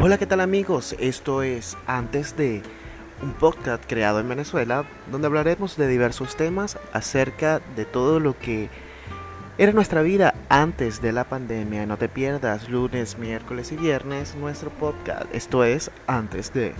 Hola, ¿qué tal amigos? Esto es Antes de un podcast creado en Venezuela donde hablaremos de diversos temas acerca de todo lo que era nuestra vida antes de la pandemia. No te pierdas lunes, miércoles y viernes nuestro podcast. Esto es Antes de...